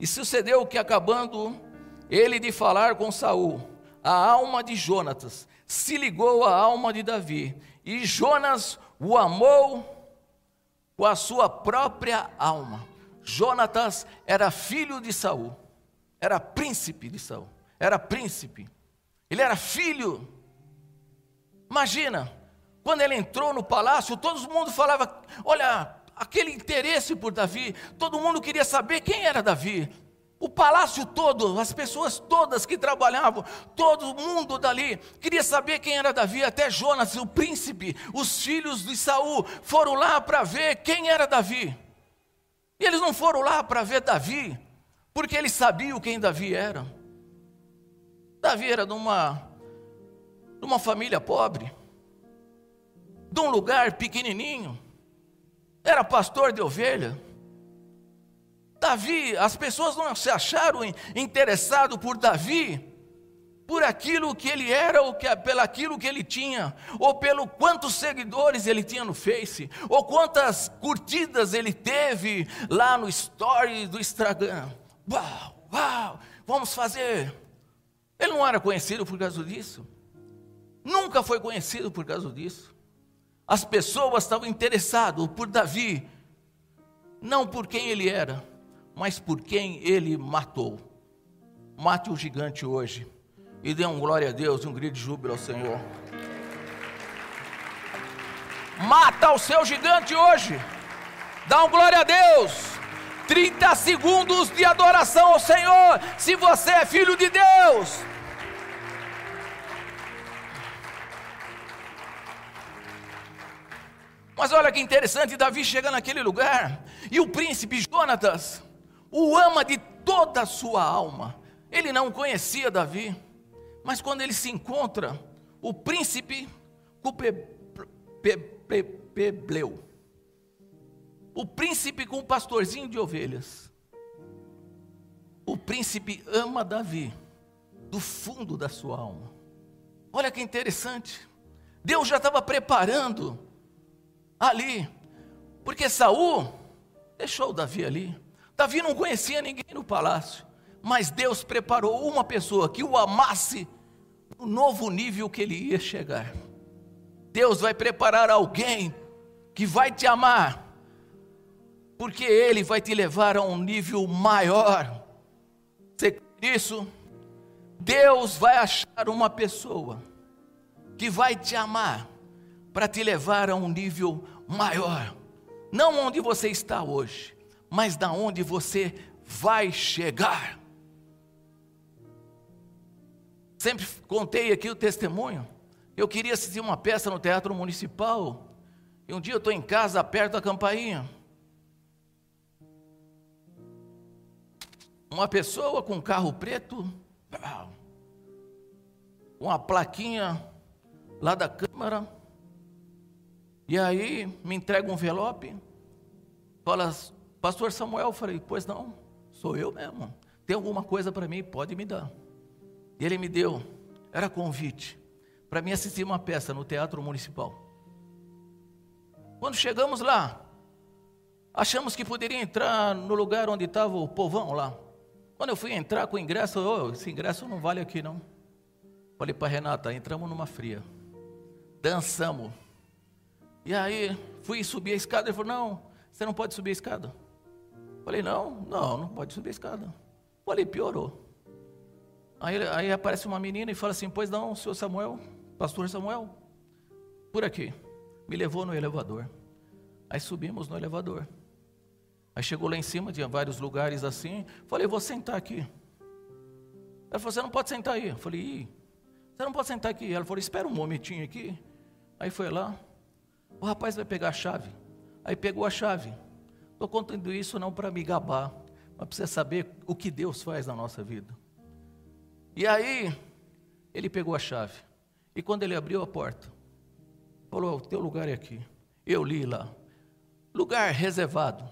E sucedeu que, acabando ele de falar com Saul, a alma de Jonatas se ligou à alma de Davi, e Jonas o amou com a sua própria alma. Jonatas era filho de Saul, era príncipe de Saul, era príncipe. Ele era filho. Imagina, quando ele entrou no palácio, todo mundo falava: Olha, aquele interesse por Davi, todo mundo queria saber quem era Davi. O palácio todo, as pessoas todas que trabalhavam, todo mundo dali queria saber quem era Davi, até Jonas, o príncipe, os filhos de Saul foram lá para ver quem era Davi. E eles não foram lá para ver Davi, porque eles sabiam quem Davi era. Davi era de uma, de uma família pobre, de um lugar pequenininho, era pastor de ovelha. Davi, as pessoas não se acharam interessados por Davi, por aquilo que ele era, ou que, pelo aquilo que ele tinha, ou pelo quantos seguidores ele tinha no Face, ou quantas curtidas ele teve lá no Story do Instagram. Uau, uau, vamos fazer. Ele não era conhecido por causa disso. Nunca foi conhecido por causa disso. As pessoas estavam interessadas por Davi, não por quem ele era, mas por quem ele matou. Mate o gigante hoje e dê um glória a Deus, um grito de júbilo ao Senhor. Mata o seu gigante hoje. Dá um glória a Deus. 30 segundos de adoração ao Senhor. Se você é filho de Deus. Mas olha que interessante, Davi chega naquele lugar e o príncipe Jonatas o ama de toda a sua alma. Ele não conhecia Davi, mas quando ele se encontra, o príncipe Pebleu, o príncipe com o pastorzinho de ovelhas, o príncipe ama Davi do fundo da sua alma. Olha que interessante. Deus já estava preparando ali, porque Saul deixou Davi ali. Davi não conhecia ninguém no palácio, mas Deus preparou uma pessoa que o amasse no novo nível que ele ia chegar. Deus vai preparar alguém que vai te amar, porque Ele vai te levar a um nível maior. Você isso? Deus vai achar uma pessoa que vai te amar para te levar a um nível maior. Não onde você está hoje, mas da onde você vai chegar. Sempre contei aqui o testemunho. Eu queria assistir uma peça no Teatro Municipal. E um dia eu estou em casa, perto da campainha. uma pessoa com um carro preto, uma plaquinha lá da Câmara, e aí me entrega um envelope, fala, Pastor Samuel, eu falei, pois não, sou eu mesmo, tem alguma coisa para mim, pode me dar. E ele me deu, era convite, para mim assistir uma peça no Teatro Municipal. Quando chegamos lá, achamos que poderia entrar no lugar onde estava o povão lá. Quando eu fui entrar com o ingresso, oh, esse ingresso não vale aqui não. Falei para Renata, entramos numa fria. Dançamos. E aí fui subir a escada, ele falou, não, você não pode subir a escada. Falei, não, não, não pode subir a escada. Falei, piorou. Aí, aí aparece uma menina e fala assim, pois não, senhor Samuel, pastor Samuel, por aqui. Me levou no elevador. Aí subimos no elevador. Aí chegou lá em cima, tinha vários lugares assim. Falei, vou sentar aqui. Ela falou, você não pode sentar aí. Eu falei, Ih, você não pode sentar aqui. Ela falou, espera um momentinho aqui. Aí foi lá. O rapaz vai pegar a chave. Aí pegou a chave. Estou contando isso não para me gabar, mas para você saber o que Deus faz na nossa vida. E aí, ele pegou a chave. E quando ele abriu a porta, falou: O teu lugar é aqui. Eu li lá. Lugar reservado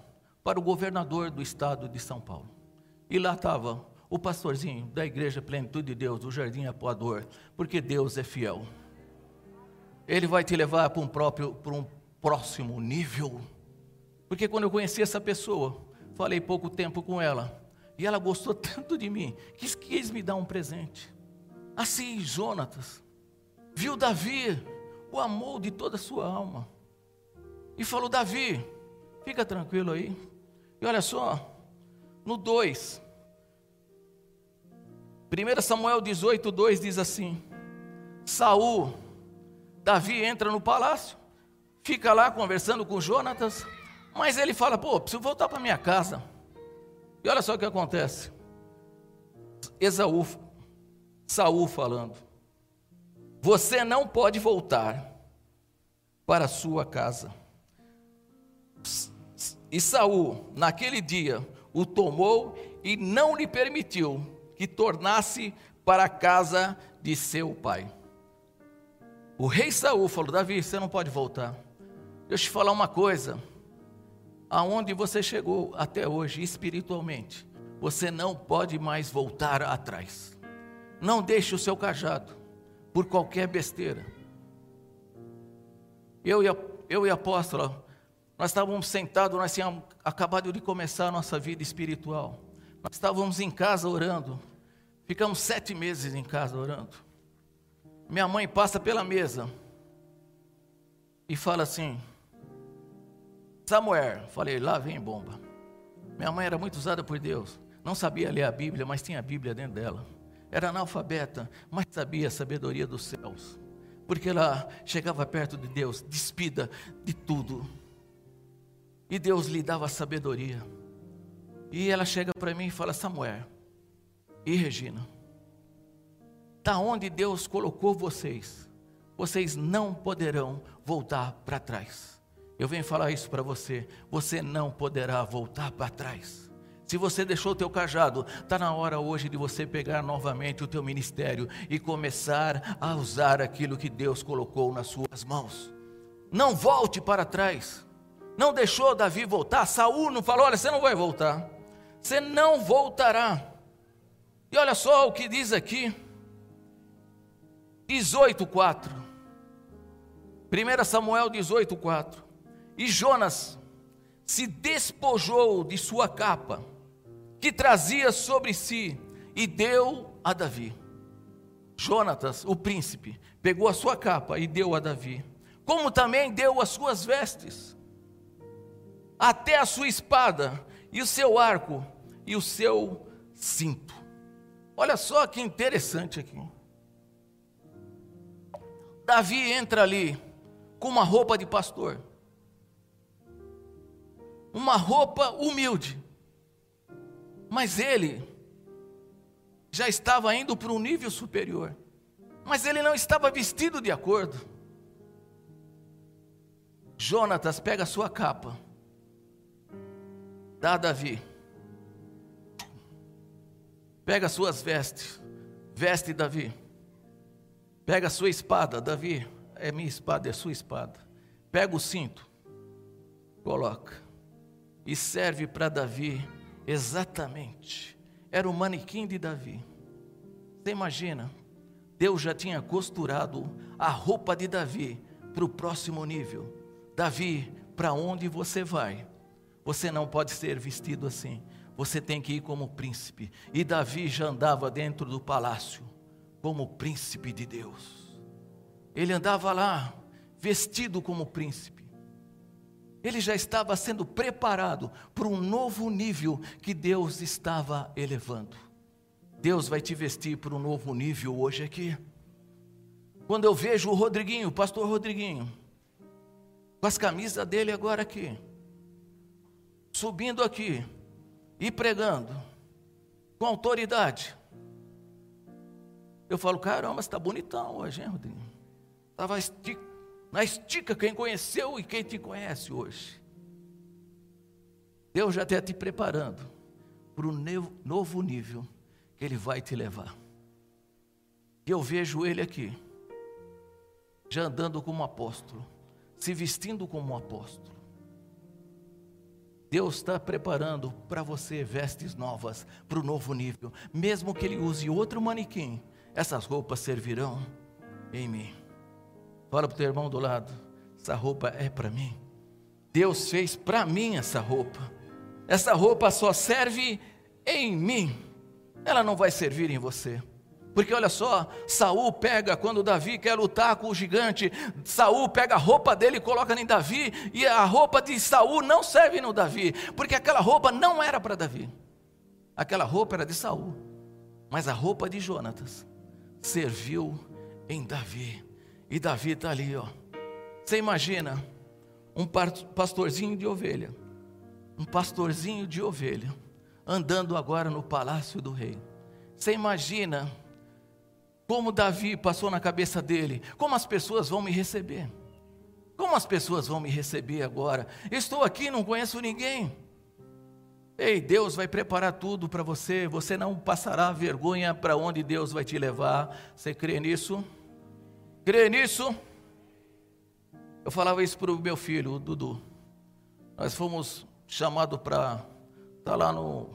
para o governador do estado de São Paulo. E lá estava o pastorzinho da igreja Plenitude de Deus, do Jardim Apoador, porque Deus é fiel. Ele vai te levar para um, próprio, para um próximo nível. Porque quando eu conheci essa pessoa, falei pouco tempo com ela, e ela gostou [laughs] tanto de mim, que quis me dar um presente. Assim, Jonatas, viu Davi, o amor de toda a sua alma, e falou: Davi, fica tranquilo aí, e olha só, no 2, 1 Samuel 18, 2 diz assim: Saul, Davi entra no palácio, fica lá conversando com Jonatas, mas ele fala: pô, preciso voltar para minha casa. E olha só o que acontece. Esaú, Saul falando: Você não pode voltar para a sua casa. E Saul, naquele dia, o tomou e não lhe permitiu que tornasse para a casa de seu pai. O rei Saul falou: Davi, você não pode voltar. Deixa eu te falar uma coisa. Aonde você chegou até hoje espiritualmente, você não pode mais voltar atrás. Não deixe o seu cajado por qualquer besteira. Eu e a, eu e a apóstola nós estávamos sentados, nós tínhamos acabado de começar a nossa vida espiritual. Nós estávamos em casa orando. Ficamos sete meses em casa orando. Minha mãe passa pela mesa e fala assim: Samuel, falei, lá vem bomba. Minha mãe era muito usada por Deus. Não sabia ler a Bíblia, mas tinha a Bíblia dentro dela. Era analfabeta, mas sabia a sabedoria dos céus. Porque ela chegava perto de Deus, despida de tudo e Deus lhe dava sabedoria. E ela chega para mim e fala: Samuel, e Regina, da onde Deus colocou vocês, vocês não poderão voltar para trás. Eu venho falar isso para você, você não poderá voltar para trás. Se você deixou o teu cajado, está na hora hoje de você pegar novamente o teu ministério e começar a usar aquilo que Deus colocou nas suas mãos. Não volte para trás não deixou Davi voltar. Saul não falou: olha, você não vai voltar. Você não voltará. E olha só o que diz aqui. 18:4. 1 Samuel 18, 4. E Jonas se despojou de sua capa, que trazia sobre si, e deu a Davi. Jonatas, o príncipe, pegou a sua capa e deu a Davi, como também deu as suas vestes, até a sua espada, e o seu arco, e o seu cinto. Olha só que interessante aqui. Davi entra ali com uma roupa de pastor, uma roupa humilde, mas ele já estava indo para um nível superior, mas ele não estava vestido de acordo. Jonatas pega a sua capa, dá a Davi, pega as suas vestes, veste Davi, pega a sua espada, Davi, é minha espada, é sua espada, pega o cinto, coloca, e serve para Davi exatamente era o manequim de Davi. Você imagina? Deus já tinha costurado a roupa de Davi para o próximo nível. Davi, para onde você vai? Você não pode ser vestido assim. Você tem que ir como príncipe. E Davi já andava dentro do palácio como príncipe de Deus. Ele andava lá vestido como príncipe. Ele já estava sendo preparado para um novo nível que Deus estava elevando. Deus vai te vestir para um novo nível hoje aqui. Quando eu vejo o Rodriguinho, o pastor Rodriguinho, com as camisas dele agora aqui, subindo aqui e pregando, com autoridade, eu falo: caramba, está bonitão hoje, hein, Rodriguinho? Estava esticado na estica quem conheceu e quem te conhece hoje. Deus já está te preparando para o novo nível que Ele vai te levar. E eu vejo Ele aqui, já andando como apóstolo, se vestindo como apóstolo. Deus está preparando para você vestes novas para o novo nível. Mesmo que Ele use outro manequim, essas roupas servirão em mim. Fala para o teu irmão do lado: essa roupa é para mim. Deus fez para mim essa roupa. Essa roupa só serve em mim. Ela não vai servir em você. Porque olha só, Saul pega quando Davi quer lutar com o gigante, Saul pega a roupa dele e coloca em Davi, e a roupa de Saul não serve no Davi, porque aquela roupa não era para Davi. Aquela roupa era de Saul. Mas a roupa de Jonatas serviu em Davi. E Davi está ali, ó. Você imagina um pastorzinho de ovelha, um pastorzinho de ovelha, andando agora no palácio do rei. Você imagina como Davi passou na cabeça dele, como as pessoas vão me receber. Como as pessoas vão me receber agora? Estou aqui, não conheço ninguém. Ei, Deus vai preparar tudo para você, você não passará vergonha para onde Deus vai te levar. Você crê nisso? Crê nisso? Eu falava isso para o meu filho, o Dudu. Nós fomos chamados para estar tá lá no,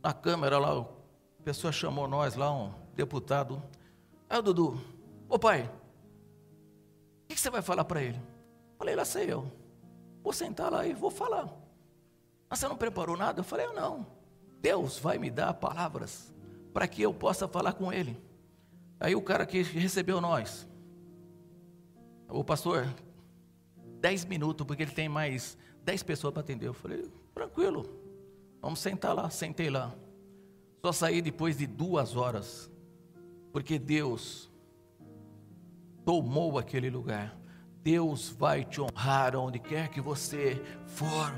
na câmera, lá, a pessoa chamou nós lá, um deputado. Aí o Dudu, ô pai, o que, que você vai falar para ele? Falei, lá sei eu. Vou sentar lá e vou falar. Mas você não preparou nada? Eu falei, eu não. Deus vai me dar palavras para que eu possa falar com ele. Aí o cara que recebeu nós, o pastor, dez minutos, porque ele tem mais dez pessoas para atender. Eu falei, tranquilo, vamos sentar lá. Sentei lá. Só saí depois de duas horas, porque Deus tomou aquele lugar. Deus vai te honrar onde quer que você for.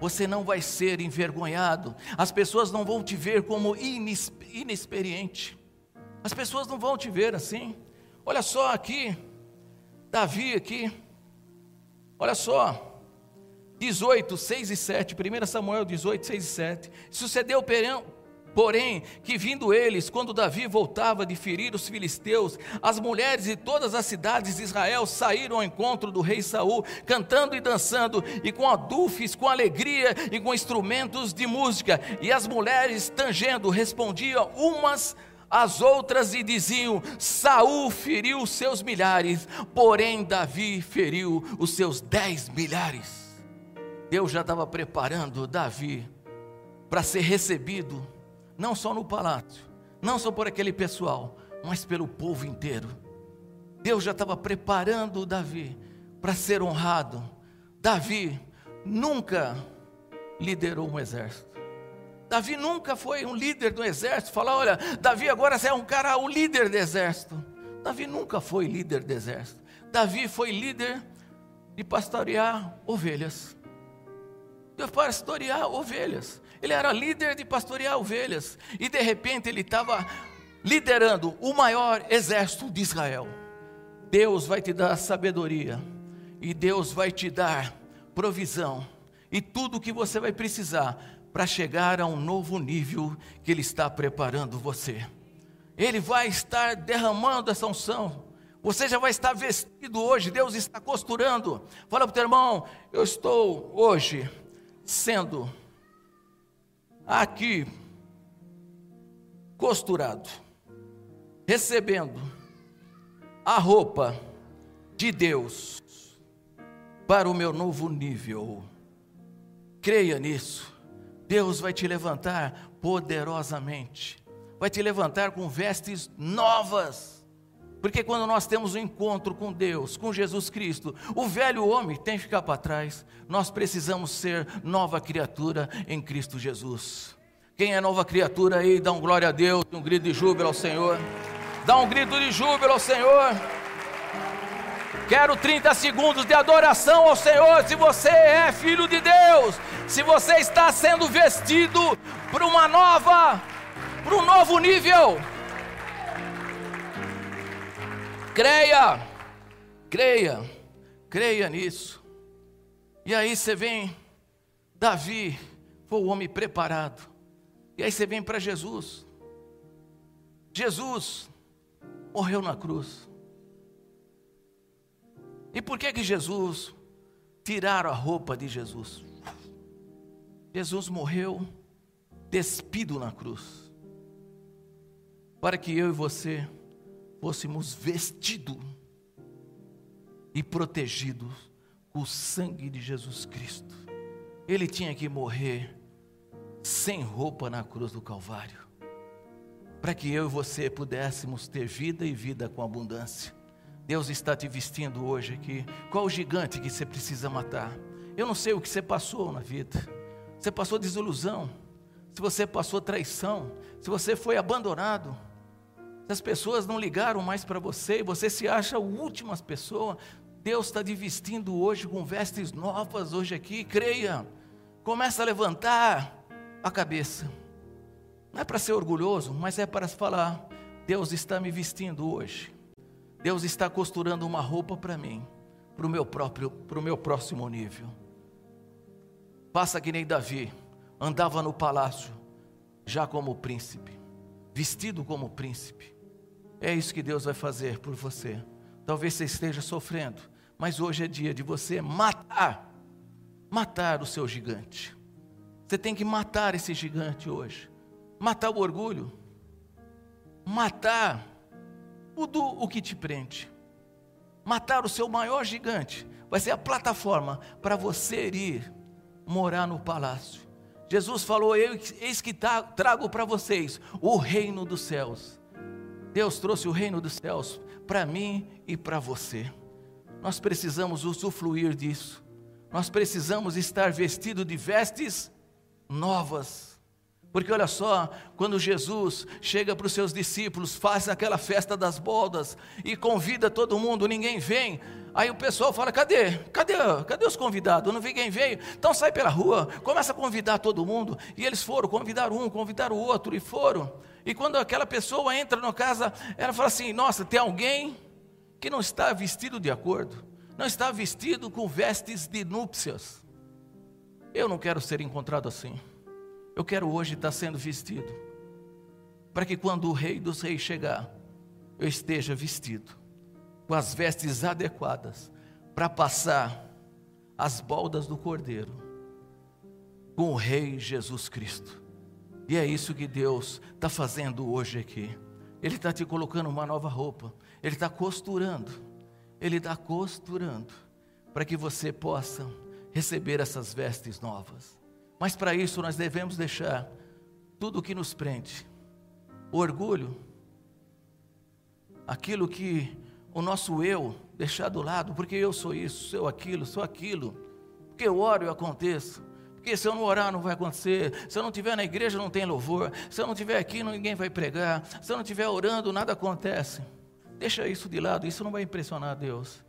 Você não vai ser envergonhado. As pessoas não vão te ver como inexperiente. As pessoas não vão te ver assim. Olha só aqui, Davi aqui, olha só, 18, 6 e 7, 1 Samuel 18, 6 e 7. Sucedeu, porém, que vindo eles, quando Davi voltava de ferir os filisteus, as mulheres de todas as cidades de Israel saíram ao encontro do rei Saul, cantando e dançando, e com adufes, com alegria e com instrumentos de música, e as mulheres, tangendo, respondiam umas As outras lhe diziam: Saul feriu seus milhares, porém Davi feriu os seus dez milhares. Deus já estava preparando Davi para ser recebido, não só no palácio, não só por aquele pessoal, mas pelo povo inteiro. Deus já estava preparando Davi para ser honrado. Davi nunca liderou um exército. Davi nunca foi um líder do exército. Falar, olha, Davi agora é um cara, o líder do exército. Davi nunca foi líder do exército. Davi foi líder de pastorear ovelhas. De pastorear ovelhas. Ele era líder de pastorear ovelhas. E de repente ele estava liderando o maior exército de Israel. Deus vai te dar sabedoria. E Deus vai te dar provisão. E tudo o que você vai precisar para chegar a um novo nível que Ele está preparando você. Ele vai estar derramando essa unção. Você já vai estar vestido hoje, Deus está costurando. Fala para o teu irmão, eu estou hoje sendo aqui costurado, recebendo a roupa de Deus para o meu novo nível. Creia nisso. Deus vai te levantar poderosamente, vai te levantar com vestes novas. Porque quando nós temos um encontro com Deus, com Jesus Cristo, o velho homem tem que ficar para trás. Nós precisamos ser nova criatura em Cristo Jesus. Quem é nova criatura aí, dá um glória a Deus, um grito de júbilo ao Senhor. Dá um grito de júbilo ao Senhor. Quero 30 segundos de adoração ao Senhor. Se você é filho de Deus, se você está sendo vestido para uma nova, para um novo nível. Creia, creia, creia nisso. E aí você vem, Davi foi o homem preparado. E aí você vem para Jesus. Jesus morreu na cruz. E por que que Jesus tiraram a roupa de Jesus? Jesus morreu despido na cruz, para que eu e você fôssemos vestidos e protegidos com o sangue de Jesus Cristo. Ele tinha que morrer sem roupa na cruz do Calvário, para que eu e você pudéssemos ter vida e vida com abundância. Deus está te vestindo hoje aqui. Qual o gigante que você precisa matar? Eu não sei o que você passou na vida. Você passou desilusão. Se você passou traição. Se você foi abandonado. Se as pessoas não ligaram mais para você e você se acha a última pessoa. Deus está te vestindo hoje com vestes novas hoje aqui. Creia. Começa a levantar a cabeça. Não é para ser orgulhoso, mas é para falar: Deus está me vestindo hoje Deus está costurando uma roupa para mim, para o meu próprio, para o meu próximo nível. Faça que nem Davi, andava no palácio, já como príncipe, vestido como príncipe. É isso que Deus vai fazer por você. Talvez você esteja sofrendo, mas hoje é dia de você matar, matar o seu gigante. Você tem que matar esse gigante hoje. Matar o orgulho, matar tudo o que te prende. Matar o seu maior gigante vai ser a plataforma para você ir morar no palácio. Jesus falou: Eis que trago para vocês o reino dos céus. Deus trouxe o reino dos céus para mim e para você. Nós precisamos usufruir disso. Nós precisamos estar vestidos de vestes novas porque olha só, quando Jesus chega para os seus discípulos, faz aquela festa das bodas e convida todo mundo, ninguém vem. Aí o pessoal fala: cadê? Cadê? Cadê os convidados? Não vi quem veio. Então sai pela rua, começa a convidar todo mundo. E eles foram, convidaram um, convidaram o outro e foram. E quando aquela pessoa entra na casa, ela fala assim: nossa, tem alguém que não está vestido de acordo, não está vestido com vestes de núpcias. Eu não quero ser encontrado assim. Eu quero hoje estar sendo vestido, para que quando o Rei dos Reis chegar, eu esteja vestido, com as vestes adequadas, para passar as baldas do Cordeiro, com o Rei Jesus Cristo. E é isso que Deus está fazendo hoje aqui. Ele está te colocando uma nova roupa, Ele está costurando, Ele está costurando, para que você possa receber essas vestes novas. Mas para isso nós devemos deixar tudo o que nos prende, o orgulho, aquilo que o nosso eu deixar do lado, porque eu sou isso, sou aquilo, sou aquilo, porque eu oro e aconteço. Porque se eu não orar, não vai acontecer. Se eu não estiver na igreja, não tem louvor. Se eu não estiver aqui, ninguém vai pregar. Se eu não estiver orando, nada acontece. Deixa isso de lado, isso não vai impressionar Deus.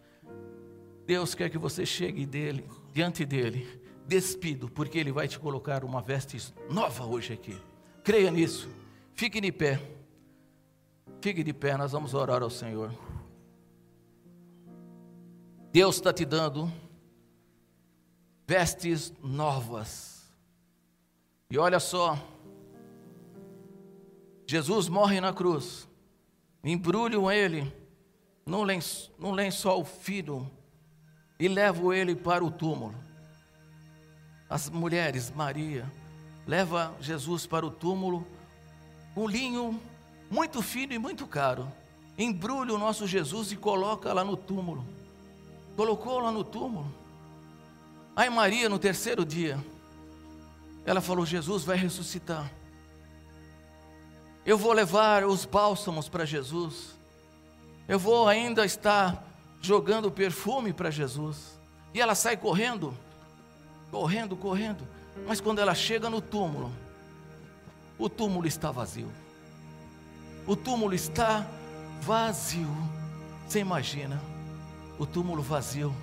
Deus quer que você chegue dele, diante dele, despido, porque ele vai te colocar uma veste nova hoje aqui. Creia nisso. Fique de pé. Fique de pé, nós vamos orar ao Senhor. Deus está te dando vestes novas. E olha só, Jesus morre na cruz, embrulham ele num, lenço, num lençol fino e levam ele para o túmulo. As mulheres, Maria, leva Jesus para o túmulo, um linho muito fino e muito caro, embrulha o nosso Jesus e coloca lá no túmulo. Colocou lá no túmulo. Aí Maria, no terceiro dia, ela falou: Jesus vai ressuscitar. Eu vou levar os bálsamos para Jesus. Eu vou ainda estar jogando perfume para Jesus. E ela sai correndo, correndo, correndo. Mas quando ela chega no túmulo, o túmulo está vazio. O túmulo está vazio. Você imagina? O túmulo vazio.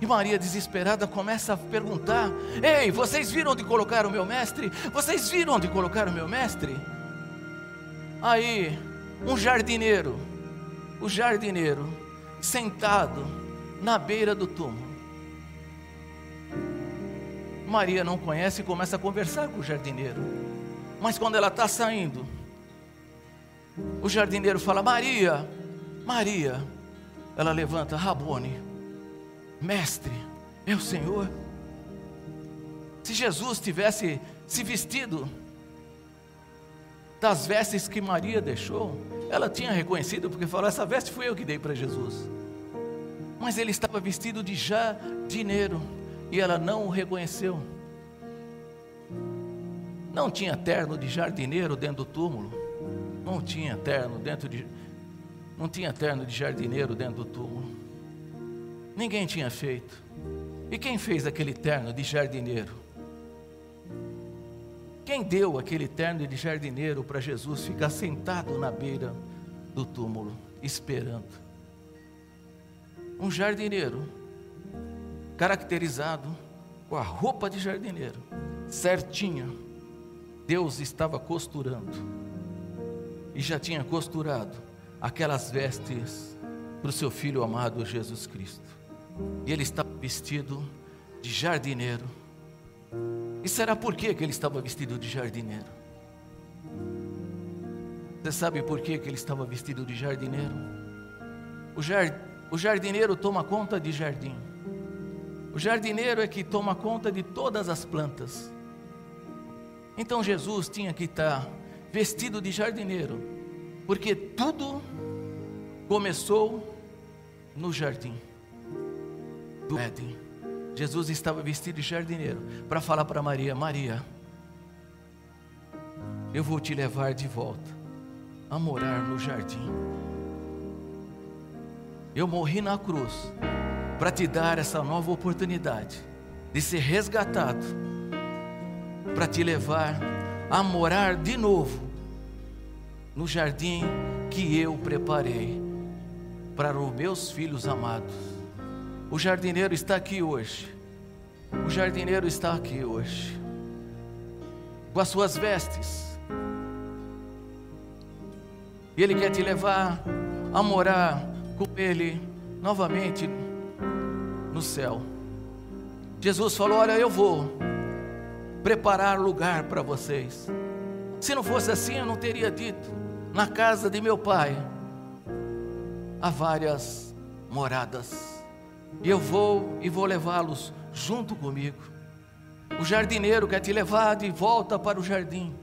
E Maria, desesperada, começa a perguntar: Ei, vocês viram onde colocar o meu mestre? Vocês viram onde colocar o meu mestre? Aí, um jardineiro, o jardineiro, sentado na beira do túmulo. Maria não conhece e começa a conversar com o jardineiro. Mas quando ela está saindo, o jardineiro fala: Maria, Maria. Ela levanta, Rabone Mestre, meu Senhor. Se Jesus tivesse se vestido das vestes que Maria deixou, ela tinha reconhecido, porque falou: Essa veste foi eu que dei para Jesus. Mas ele estava vestido de jardineiro e ela não o reconheceu. Não tinha terno de jardineiro dentro do túmulo. Não tinha terno dentro de não tinha terno de jardineiro dentro do túmulo. Ninguém tinha feito. E quem fez aquele terno de jardineiro? Quem deu aquele terno de jardineiro para Jesus ficar sentado na beira do túmulo, esperando? Um jardineiro, caracterizado com a roupa de jardineiro, certinha. Deus estava costurando, e já tinha costurado aquelas vestes para o seu filho amado Jesus Cristo. E ele estava vestido de jardineiro. E será por que, que ele estava vestido de jardineiro? Você sabe por que, que ele estava vestido de jardineiro? O, jar, o jardineiro toma conta de jardim. O jardineiro é que toma conta de todas as plantas. Então Jesus tinha que estar vestido de jardineiro, porque tudo começou no jardim do Éden. Jesus estava vestido de jardineiro para falar para Maria: Maria, eu vou te levar de volta a morar no jardim. Eu morri na cruz para te dar essa nova oportunidade de ser resgatado, para te levar a morar de novo no jardim que eu preparei para os meus filhos amados. O jardineiro está aqui hoje. O jardineiro está aqui hoje. Com as suas vestes. E ele quer te levar a morar com ele novamente no céu. Jesus falou: Olha, eu vou preparar lugar para vocês. Se não fosse assim, eu não teria dito: Na casa de meu pai há várias moradas e eu vou e vou levá-los junto comigo. O jardineiro quer te levar de volta para o jardim.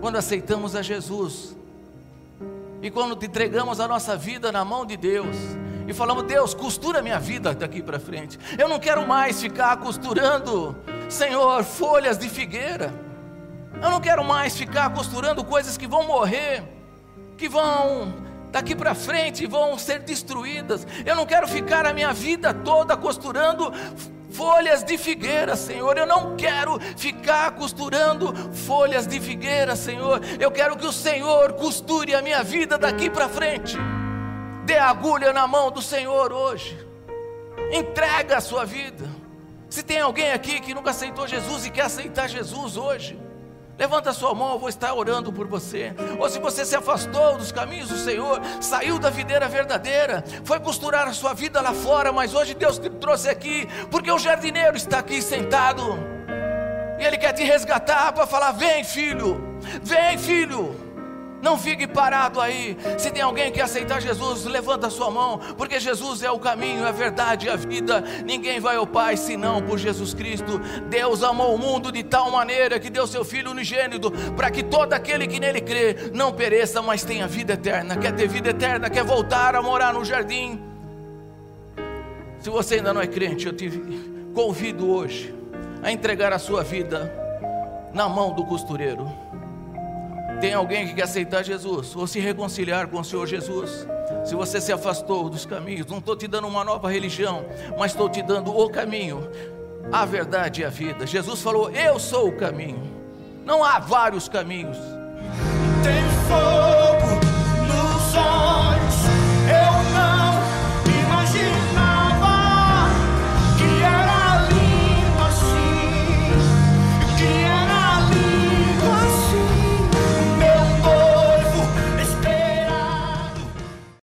Quando aceitamos a Jesus, E quando entregamos a nossa vida na mão de Deus, e falamos: Deus, costura minha vida daqui para frente. Eu não quero mais ficar costurando, Senhor, folhas de figueira. Eu não quero mais ficar costurando coisas que vão morrer, que vão daqui para frente vão ser destruídas. Eu não quero ficar a minha vida toda costurando folhas de figueira, Senhor. Eu não quero ficar costurando folhas de figueira, Senhor. Eu quero que o Senhor costure a minha vida daqui para frente. Dê agulha na mão do Senhor hoje. Entrega a sua vida. Se tem alguém aqui que nunca aceitou Jesus e quer aceitar Jesus hoje, levanta a sua mão, eu vou estar orando por você. Ou se você se afastou dos caminhos do Senhor, saiu da videira verdadeira, foi costurar a sua vida lá fora, mas hoje Deus te trouxe aqui, porque o jardineiro está aqui sentado. E ele quer te resgatar para falar: "Vem, filho. Vem, filho." Não fique parado aí. Se tem alguém que aceitar Jesus, levanta a sua mão, porque Jesus é o caminho, a verdade e a vida. Ninguém vai ao Pai senão por Jesus Cristo. Deus amou o mundo de tal maneira que deu seu Filho unigênito, para que todo aquele que nele crê não pereça, mas tenha vida eterna. Quer ter vida eterna, quer voltar a morar no jardim. Se você ainda não é crente, eu te convido hoje a entregar a sua vida na mão do costureiro. Tem alguém que quer aceitar Jesus ou se reconciliar com o Senhor Jesus? Se você se afastou dos caminhos, não estou te dando uma nova religião, mas estou te dando o caminho, a verdade e a vida. Jesus falou: Eu sou o caminho. Não há vários caminhos. Tem força